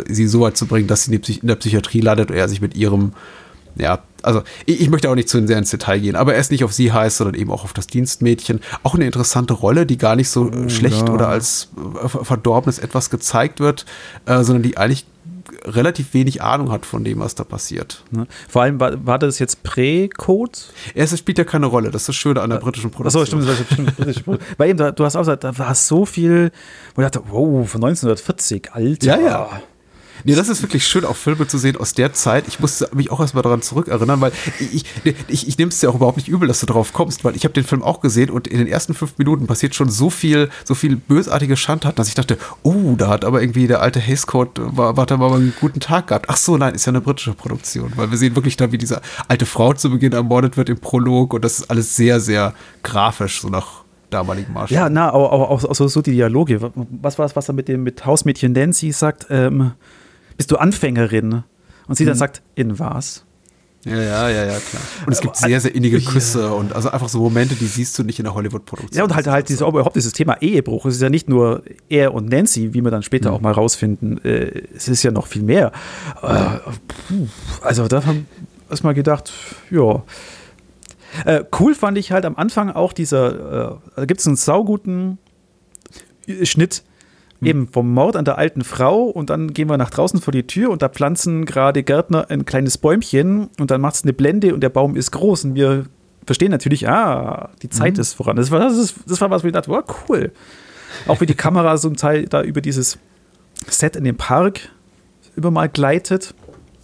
sie so weit zu bringen, dass sie in der Psychiatrie landet und er sich mit ihrem ja, also ich, ich, möchte auch nicht zu sehr ins Detail gehen, aber er ist nicht auf sie heiß, sondern eben auch auf das Dienstmädchen. Auch eine interessante Rolle, die gar nicht so oh, schlecht ja. oder als äh, verdorbenes etwas gezeigt wird, äh, sondern die eigentlich relativ wenig Ahnung hat von dem, was da passiert. Ne? Vor allem war, war das jetzt Prä-Code? Es spielt ja keine Rolle, das ist das Schöne an der britischen Produktion. Achso, stimmt, das ist bestimmt britische Produktion. Weil eben, du hast auch gesagt, da war so viel, wo ich dachte, wow, von 1940, Alter. Ja, ja. Nee, das ist wirklich schön, auch Filme zu sehen aus der Zeit. Ich musste mich auch erstmal daran zurückerinnern, weil ich, ich, ich, ich nehme es ja auch überhaupt nicht übel, dass du drauf kommst, weil ich habe den Film auch gesehen und in den ersten fünf Minuten passiert schon so viel, so viel bösartige Schandtaten, dass ich dachte, oh, da hat aber irgendwie der alte Haze Code, war, war da mal einen guten Tag gehabt. Ach so, nein, ist ja eine britische Produktion, weil wir sehen wirklich da, wie diese alte Frau zu Beginn ermordet wird im Prolog und das ist alles sehr, sehr grafisch, so nach damaligen Marsch. Ja, na, aber auch, auch, so, so die Dialoge. Was war das, was er mit dem mit Hausmädchen Nancy sagt? Ähm, bist du Anfängerin? Und sie mhm. dann sagt, in was? Ja, ja, ja, ja, klar. Und es gibt sehr, sehr innige Küsse und also einfach so Momente, die siehst du nicht in der Hollywood-Produktion. Ja, und halt, halt dieses, überhaupt dieses Thema Ehebruch. Es ist ja nicht nur er und Nancy, wie wir dann später mhm. auch mal rausfinden. Äh, es ist ja noch viel mehr. Äh, also da haben wir erstmal gedacht, ja. Äh, cool fand ich halt am Anfang auch dieser, da gibt es einen sauguten Schnitt. Eben vom Mord an der alten Frau und dann gehen wir nach draußen vor die Tür und da pflanzen gerade Gärtner ein kleines Bäumchen und dann macht es eine Blende und der Baum ist groß und wir verstehen natürlich, ah, die Zeit mhm. ist voran. Das war, das, ist, das war was, wo ich dachte, wow, cool. Auch wie die Kamera so ein Teil da über dieses Set in den Park über mal gleitet.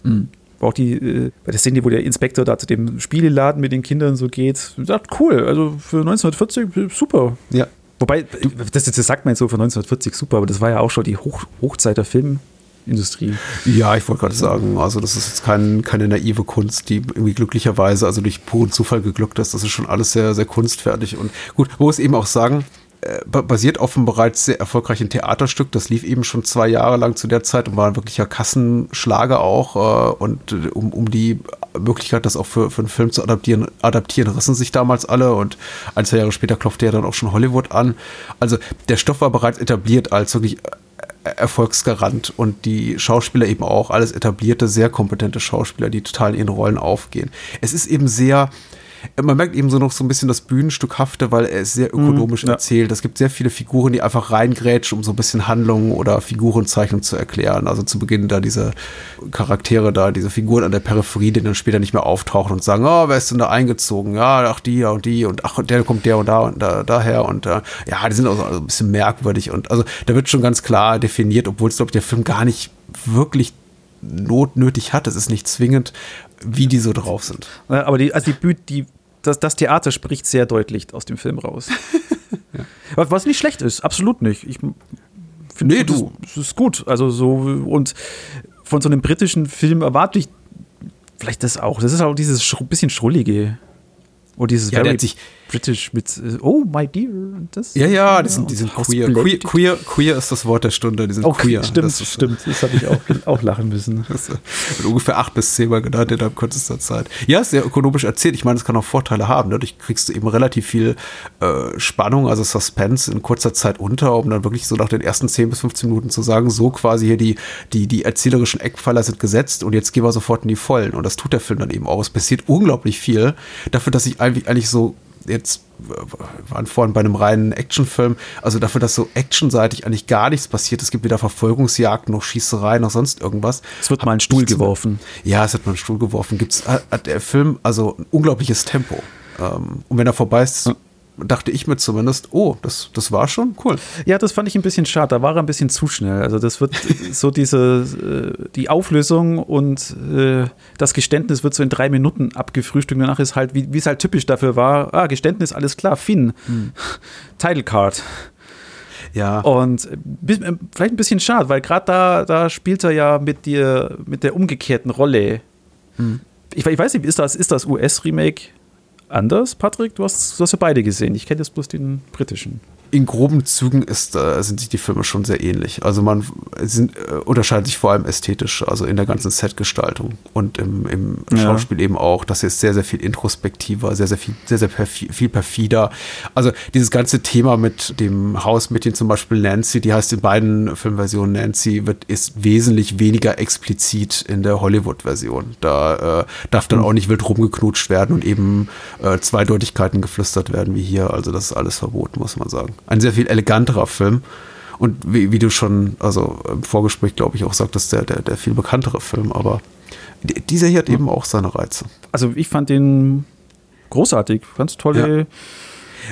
Mhm. Auch die, äh, bei der Szene, wo der Inspektor da zu dem Spieleladen mit den Kindern so geht. Ich dachte, cool, also für 1940 super. Ja. Wobei, das, das sagt man jetzt so von 1940 super, aber das war ja auch schon die Hoch, Hochzeit der Filmindustrie. Ja, ich wollte gerade sagen, also das ist jetzt kein, keine naive Kunst, die irgendwie glücklicherweise, also durch puren Zufall geglückt ist. Das ist schon alles sehr, sehr kunstfertig. Und gut, wo es eben auch sagen, basiert auf einem bereits sehr erfolgreichen Theaterstück. Das lief eben schon zwei Jahre lang zu der Zeit und war ein wirklicher Kassenschlager auch. Äh, und äh, um, um die Möglichkeit, das auch für, für einen Film zu adaptieren, adaptieren, rissen sich damals alle. Und ein, zwei Jahre später klopfte ja dann auch schon Hollywood an. Also der Stoff war bereits etabliert als wirklich Erfolgsgarant und die Schauspieler eben auch, alles etablierte, sehr kompetente Schauspieler, die total in ihren Rollen aufgehen. Es ist eben sehr, man merkt eben so noch so ein bisschen das Bühnenstückhafte, weil er ist sehr mhm, ökonomisch mm, ja. erzählt. Es gibt sehr viele Figuren, die einfach reingrätschen, um so ein bisschen Handlungen oder Figurenzeichnung zu erklären. Also zu Beginn da diese Charaktere da, diese Figuren an der Peripherie, die dann später nicht mehr auftauchen und sagen, oh, wer ist denn da eingezogen? Ja, ach, die und die und ach, der kommt der und da und da, daher und äh, ja, die sind auch so ein bisschen merkwürdig und also da wird schon ganz klar definiert, obwohl es, glaube ich, der Film gar nicht wirklich notnötig hat. Es ist nicht zwingend, wie die so drauf sind. Aber die, also die, die das, das Theater spricht sehr deutlich aus dem Film raus. ja. Was nicht schlecht ist, absolut nicht. Ich finde, nee, du. Das ist gut. Also so, und von so einem britischen Film erwarte ich vielleicht das auch. Das ist auch dieses bisschen schrullige. Oder dieses ja, very sich, British mit äh, Oh my dear. Das, ja, ja, die sind, die sind queer. queer. Queer, queer. ist das Wort der Stunde. Die sind oh, queer. Stimmt, das ist, stimmt. Das habe ich auch, auch lachen müssen. Das wird ungefähr acht bis zehnmal genannt innerhalb kürzester Zeit. Ja, ist sehr ökonomisch erzählt. Ich meine, es kann auch Vorteile haben. Dadurch kriegst du eben relativ viel äh, Spannung, also Suspense in kurzer Zeit unter, um dann wirklich so nach den ersten 10 bis 15 Minuten zu sagen, so quasi hier die, die, die erzählerischen Eckpfeiler sind gesetzt und jetzt gehen wir sofort in die Vollen. Und das tut der Film dann eben auch. Es passiert unglaublich viel dafür, dass ich eigentlich, eigentlich so jetzt waren vorhin bei einem reinen Actionfilm, also dafür, dass so actionseitig eigentlich gar nichts passiert. Es gibt weder Verfolgungsjagd noch Schießerei noch sonst irgendwas. Es wird mal ein Stuhl geworfen. Ja, es wird mal ein Stuhl geworfen. Gibt's, hat der Film also ein unglaubliches Tempo. Ähm, und wenn er vorbei ist, dachte ich mir zumindest, oh, das, das war schon cool. Ja, das fand ich ein bisschen schade. Da war er ein bisschen zu schnell. Also das wird so diese, äh, die Auflösung und äh, das Geständnis wird so in drei Minuten abgefrühstückt. Danach ist halt, wie es halt typisch dafür war, ah, Geständnis, alles klar, Finn, hm. Title Card. Ja. Und äh, vielleicht ein bisschen schade, weil gerade da, da spielt er ja mit, dir, mit der umgekehrten Rolle. Hm. Ich, ich, weiß nicht, ist das, ist das US-Remake anders, Patrick? Du hast, du hast ja beide gesehen. Ich kenne jetzt bloß den britischen. In groben Zügen ist, äh, sind sich die Filme schon sehr ähnlich. Also man sind, äh, unterscheidet sich vor allem ästhetisch, also in der ganzen Setgestaltung und im, im ja. Schauspiel eben auch. Das ist sehr, sehr viel introspektiver, sehr, sehr viel, sehr, sehr perfi viel perfider. Also dieses ganze Thema mit dem Hausmädchen zum Beispiel Nancy, die heißt in beiden Filmversionen Nancy, wird, ist wesentlich weniger explizit in der Hollywood-Version. Da äh, darf dann mhm. auch nicht wild rumgeknutscht werden und eben äh, Zweideutigkeiten geflüstert werden wie hier. Also das ist alles verboten, muss man sagen. Ein sehr viel eleganterer Film. Und wie, wie du schon, also im Vorgespräch, glaube ich, auch sagtest, der, der, der viel bekanntere Film, aber dieser hier hat eben auch seine Reize. Also ich fand den großartig, ganz tolle. Ja.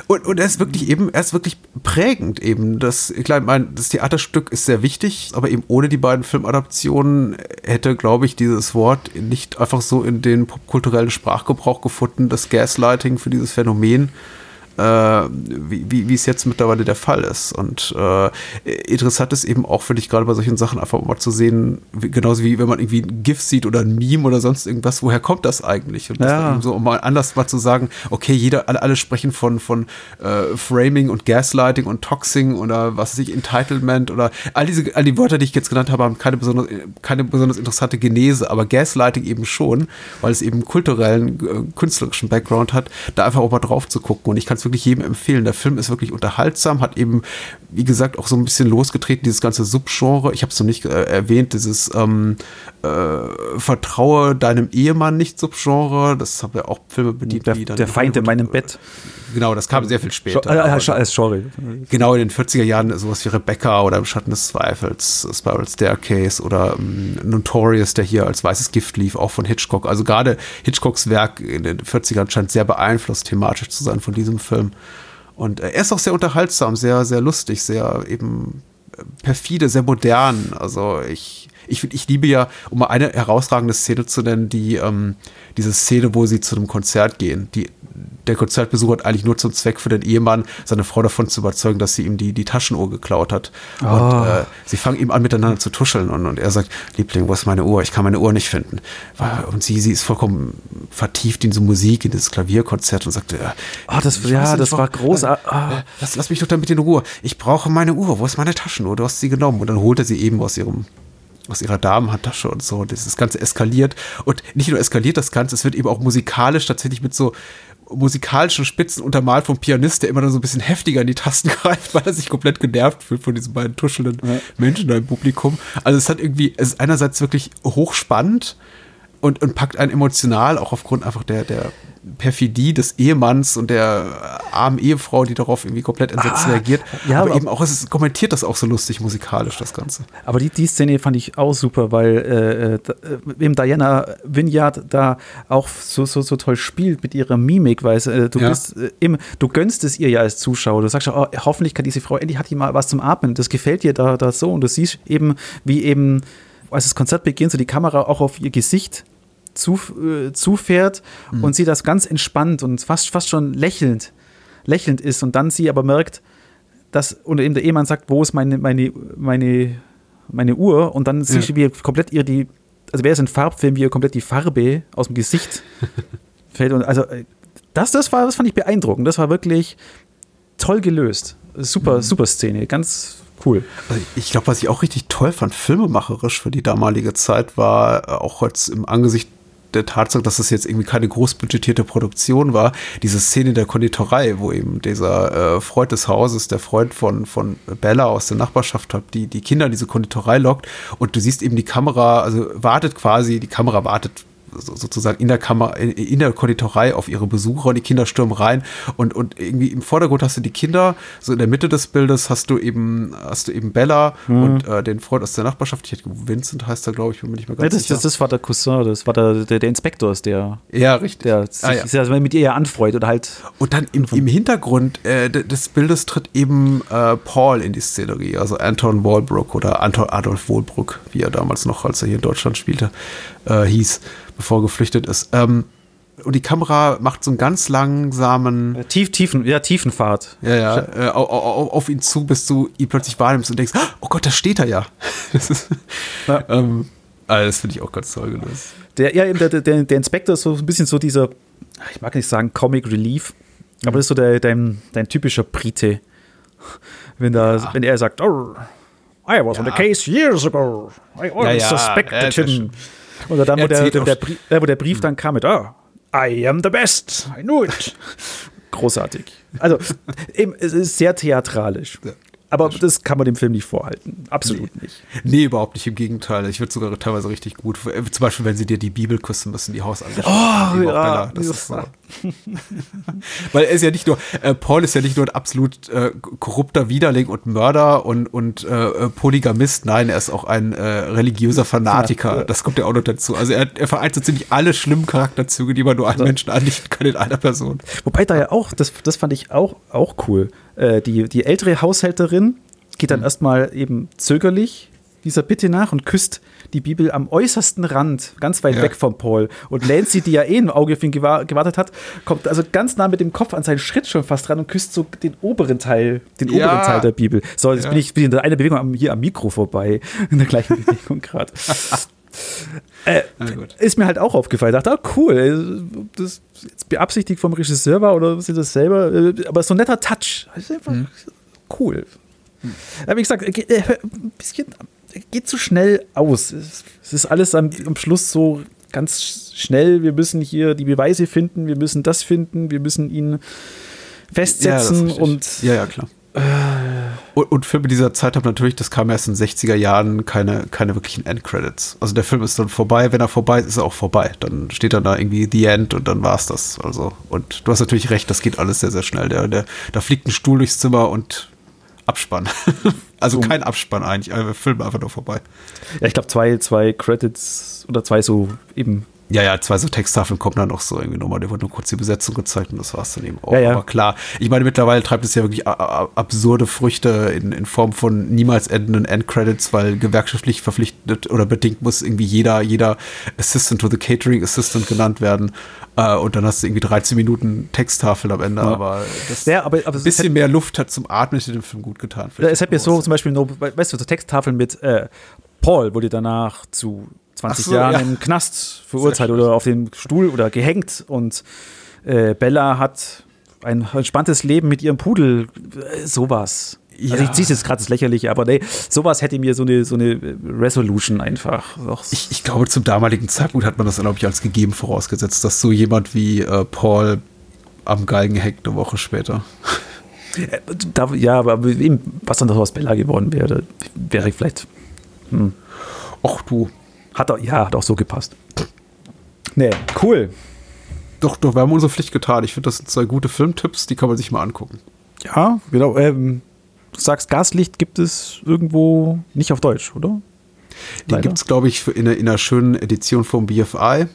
Und, und er ist wirklich eben, er ist wirklich prägend eben. Das, klar, ich meine, das Theaterstück ist sehr wichtig, aber eben ohne die beiden Filmadaptionen hätte, glaube ich, dieses Wort nicht einfach so in den popkulturellen Sprachgebrauch gefunden, das Gaslighting für dieses Phänomen äh, wie, wie, es jetzt mittlerweile der Fall ist. Und äh, interessant ist eben auch, finde ich, gerade bei solchen Sachen einfach mal zu sehen, wie, genauso wie wenn man irgendwie ein GIF sieht oder ein Meme oder sonst irgendwas, woher kommt das eigentlich? Und ja. das so, um mal anders mal zu sagen, okay, jeder, alle, alle sprechen von, von äh, Framing und Gaslighting und Toxing oder was weiß ich, Entitlement oder all diese, all die Wörter, die ich jetzt genannt habe, haben keine besonders, keine besonders interessante Genese, aber Gaslighting eben schon, weil es eben kulturellen, äh, künstlerischen Background hat, da einfach auch mal drauf zu gucken. Und ich kann es wirklich jedem empfehlen. Der Film ist wirklich unterhaltsam, hat eben, wie gesagt, auch so ein bisschen losgetreten, dieses ganze Subgenre. Ich habe es noch nicht äh, erwähnt, dieses ähm, äh, Vertraue deinem Ehemann nicht Subgenre. Das haben wir auch Filme bedient. Der, der Feind in meinem Bett. Genau, das kam sehr viel später. Äh, äh, sorry. Genau, in den 40er Jahren sowas wie Rebecca oder im Schatten des Zweifels, Spiral Staircase oder ähm, Notorious, der hier als weißes Gift lief, auch von Hitchcock. Also gerade Hitchcocks Werk in den 40ern scheint sehr beeinflusst thematisch zu sein von diesem Film. Und äh, er ist auch sehr unterhaltsam, sehr, sehr lustig, sehr eben äh, perfide, sehr modern. Also ich, ich, ich liebe ja, um mal eine herausragende Szene zu nennen, die ähm, diese Szene, wo sie zu einem Konzert gehen, die der Konzertbesuch hat eigentlich nur zum Zweck für den Ehemann, seine Frau davon zu überzeugen, dass sie ihm die, die Taschenuhr geklaut hat. Oh. Und äh, sie fangen ihm an, miteinander zu tuscheln. Und, und er sagt, Liebling, wo ist meine Uhr? Ich kann meine Uhr nicht finden. Und sie, sie ist vollkommen vertieft in so Musik, in dieses Klavierkonzert und sagt, äh, oh, das, ja, das war großartig. Äh, äh, lass, lass mich doch damit in Ruhe. Ich brauche meine Uhr. Wo ist meine Taschenuhr? Du hast sie genommen. Und dann holt er sie eben aus ihrem aus ihrer Damenhandtasche und so. Das Ganze eskaliert. Und nicht nur eskaliert das Ganze, es wird eben auch musikalisch tatsächlich mit so musikalischen Spitzen untermalt vom Pianist, der immer noch so ein bisschen heftiger in die Tasten greift, weil er sich komplett genervt fühlt von diesen beiden tuschelnden ja. Menschen da im Publikum. Also es hat irgendwie, es ist einerseits wirklich hochspannend und, und packt einen emotional, auch aufgrund einfach der, der Perfidie des Ehemanns und der armen Ehefrau, die darauf irgendwie komplett entsetzt ah, reagiert. Ja, aber, aber eben auch, es ist, kommentiert das auch so lustig musikalisch, das Ganze. Aber die, die Szene fand ich auch super, weil äh, äh eben Diana Vineyard da auch so, so, so toll spielt mit ihrer Mimik, weil äh, du ja. bist äh, im, du gönnst es ihr ja als Zuschauer. Du sagst ja, oh, hoffentlich kann diese Frau, endlich hat die mal was zum Atmen. Das gefällt dir da, da so. Und du siehst eben, wie eben, als das Konzert beginnt, so die Kamera auch auf ihr Gesicht zu, äh, zufährt mhm. und sie das ganz entspannt und fast, fast schon lächelnd, lächelnd ist und dann sie aber merkt, dass, und eben der Ehemann sagt, wo ist meine, meine, meine, meine Uhr und dann ja. siehst du, wie komplett ihr die, also wäre es ein Farbfilm, wie ihr komplett die Farbe aus dem Gesicht fällt und also äh, das, das war, das fand ich beeindruckend, das war wirklich toll gelöst, super, mhm. super Szene, ganz cool. Also ich glaube, was ich auch richtig toll fand, filmemacherisch für die damalige Zeit, war äh, auch jetzt im Angesicht der Tatsache, dass es jetzt irgendwie keine großbudgetierte Produktion war, diese Szene der Konditorei, wo eben dieser äh, Freund des Hauses, der Freund von, von Bella aus der Nachbarschaft hat, die die Kinder in diese Konditorei lockt und du siehst eben die Kamera, also wartet quasi, die Kamera wartet sozusagen in der Kammer, in der Konditorei auf ihre Besucher und die Kinder stürmen rein und, und irgendwie im Vordergrund hast du die Kinder, so in der Mitte des Bildes hast du eben, hast du eben Bella mhm. und äh, den Freund aus der Nachbarschaft, ich hätte Vincent heißt er, glaube ich, bin mir nicht mehr ganz ja, das, sicher. Das, das war der Cousin, das war der, der, der Inspektor, ist der. Ja, richtig. Der sich ah, ja. mit ihr ja anfreut oder halt. Und dann im, im Hintergrund äh, des Bildes tritt eben äh, Paul in die Szenerie, also Anton Walbrook oder Anton Adolf Walbrook, wie er damals noch, als er hier in Deutschland spielte, äh, hieß bevor er geflüchtet ist. Ähm, und die Kamera macht so einen ganz langsamen. Ja, tief, tiefen, ja, Tiefenfahrt. Ja, ja, äh, auf, auf, ihn zu, bis du ihn plötzlich wahrnimmst und denkst, oh Gott, da steht er ja. das ist, ja. Ähm, also das finde ich auch ganz toll gelöst. Der, ja, der, der, der Inspektor ist so ein bisschen so dieser, ich mag nicht sagen Comic Relief, mhm. aber das ist so der, dein, dein typischer Brite. Wenn, da, ja. wenn er sagt, oh, I was ja. on the case years ago. I always ja, suspected him. Oder dann, wo der, der, Brief, wo der Brief dann kam mit, oh, I am the best. I knew it. Großartig. Also, eben, es ist sehr theatralisch. Ja. Aber das kann man dem Film nicht vorhalten. Absolut nee. nicht. Nee, überhaupt nicht. Im Gegenteil. Ich würde sogar teilweise richtig gut. Zum Beispiel, wenn sie dir die Bibel küssen müssen, die Hausangestellten. Oh, ja. Das ist so. Weil er ist ja nicht nur, äh, Paul ist ja nicht nur ein absolut äh, korrupter Widerling und Mörder und, und äh, Polygamist. Nein, er ist auch ein äh, religiöser Fanatiker. Ja, das kommt ja auch noch dazu. Also er, er vereint so ziemlich alle schlimmen Charakterzüge, die man nur einem Menschen andichten kann in einer Person. Wobei da ja auch, das, das fand ich auch, auch cool äh, die, die ältere Haushälterin geht dann mhm. erstmal eben zögerlich dieser Bitte nach und küsst die Bibel am äußersten Rand, ganz weit ja. weg vom Paul. Und Nancy, die ja eh ein Auge auf ihn gewartet hat, kommt also ganz nah mit dem Kopf an seinen Schritt schon fast ran und küsst so den oberen Teil, den ja. oberen Teil der Bibel. So, jetzt ja. bin ich bin in einer Bewegung am, hier am Mikro vorbei, in der gleichen Bewegung gerade. Äh, ist mir halt auch aufgefallen. Ich dachte, ah, cool, äh, das jetzt beabsichtigt vom Regisseur war oder was ist das selber, äh, aber so ein netter Touch. Das ist einfach mhm. cool. Mhm. Ja, wie gesagt, ein bisschen geht zu schnell aus. Es ist alles am, am Schluss so ganz schnell. Wir müssen hier die Beweise finden, wir müssen das finden, wir müssen ihn festsetzen ja, und. Ja, ja, klar. Und, und, Filme dieser Zeit haben natürlich, das kam erst in den 60er Jahren, keine, keine wirklichen Endcredits. Also der Film ist dann vorbei, wenn er vorbei ist, ist er auch vorbei. Dann steht dann da irgendwie The End und dann war es das. Also, und du hast natürlich recht, das geht alles sehr, sehr schnell. Der, der, da fliegt ein Stuhl durchs Zimmer und Abspann. also kein Abspann eigentlich, der Film einfach nur vorbei. Ja, ich glaube, zwei, zwei Credits oder zwei so eben ja, ja, zwei so Texttafeln kommen dann noch so irgendwie nochmal. Der wurde nur kurz die Besetzung gezeigt und das war es dann eben auch. Ja, ja. Aber klar, ich meine, mittlerweile treibt es ja wirklich absurde Früchte in, in Form von niemals endenden Endcredits, weil gewerkschaftlich verpflichtet oder bedingt muss irgendwie jeder, jeder Assistant to the Catering Assistant genannt werden. Uh, und dann hast du irgendwie 13 Minuten Texttafel am Ende, ja. aber das ja, aber, aber ein bisschen mehr Luft hat zum Atmen ist dem Film gut getan. Es hätte mir so zum Beispiel, nur, weißt du, so Texttafeln mit äh, Paul wurde danach zu 20 so, Jahren ja. im Knast verurteilt oder auf dem Stuhl oder gehängt. Und äh, Bella hat ein entspanntes Leben mit ihrem Pudel. Äh, sowas. Ja. Also ich ziehe es jetzt gerade das Lächerliche, aber nee, sowas hätte mir so eine, so eine Resolution einfach. Ich, ich, glaube, zum damaligen Zeitpunkt hat man das, glaube ich, als gegeben vorausgesetzt, dass so jemand wie äh, Paul am Galgen hängt eine Woche später. Äh, ja, aber was dann aus Bella geworden wäre, wäre vielleicht. Hm. Ach du, hat er, ja, hat auch so gepasst. Nee, cool. Doch, doch, wir haben unsere Pflicht getan. Ich finde, das sind zwei gute Filmtipps, die kann man sich mal angucken. Ja, genau. Ähm, du sagst, Gaslicht gibt es irgendwo nicht auf Deutsch, oder? Den gibt es, glaube ich, in, in, einer schönen Edition vom BFI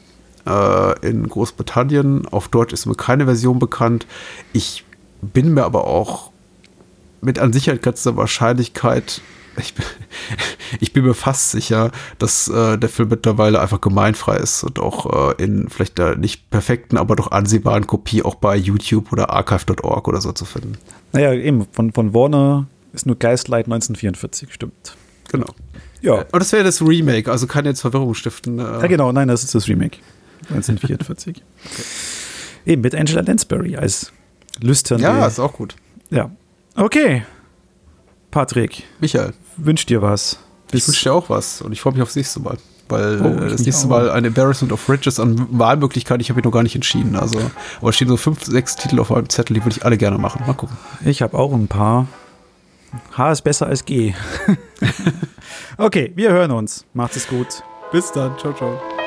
äh, in Großbritannien. Auf Deutsch ist mir keine Version bekannt. Ich bin mir aber auch mit an Sicherheit grenzender Wahrscheinlichkeit ich bin, ich bin mir fast sicher, dass äh, der Film mittlerweile einfach gemeinfrei ist und auch äh, in vielleicht der nicht perfekten, aber doch ansehbaren Kopie auch bei YouTube oder archive.org oder so zu finden. Naja, eben, von, von Warner ist nur Geistlight 1944, stimmt. Genau. Ja. Und das wäre das Remake, also kann jetzt Verwirrung stiften. Äh. Ja, genau, nein, das ist das Remake. 1944. okay. Eben mit Angela Lansbury als lüsterne. Ja, ist auch gut. Ja. Okay. Patrick. Michael wünsche dir was. Bis ich wünsche dir auch was und ich freue mich aufs nächste Mal. Weil oh, das nächste Mal ein Embarrassment of Riches an Wahlmöglichkeiten, ich habe mich noch gar nicht entschieden. Also, aber es stehen so fünf, sechs Titel auf meinem Zettel, die würde ich alle gerne machen. Mal gucken. Ich habe auch ein paar. H ist besser als G. okay, wir hören uns. Macht es gut. Bis dann. Ciao, ciao.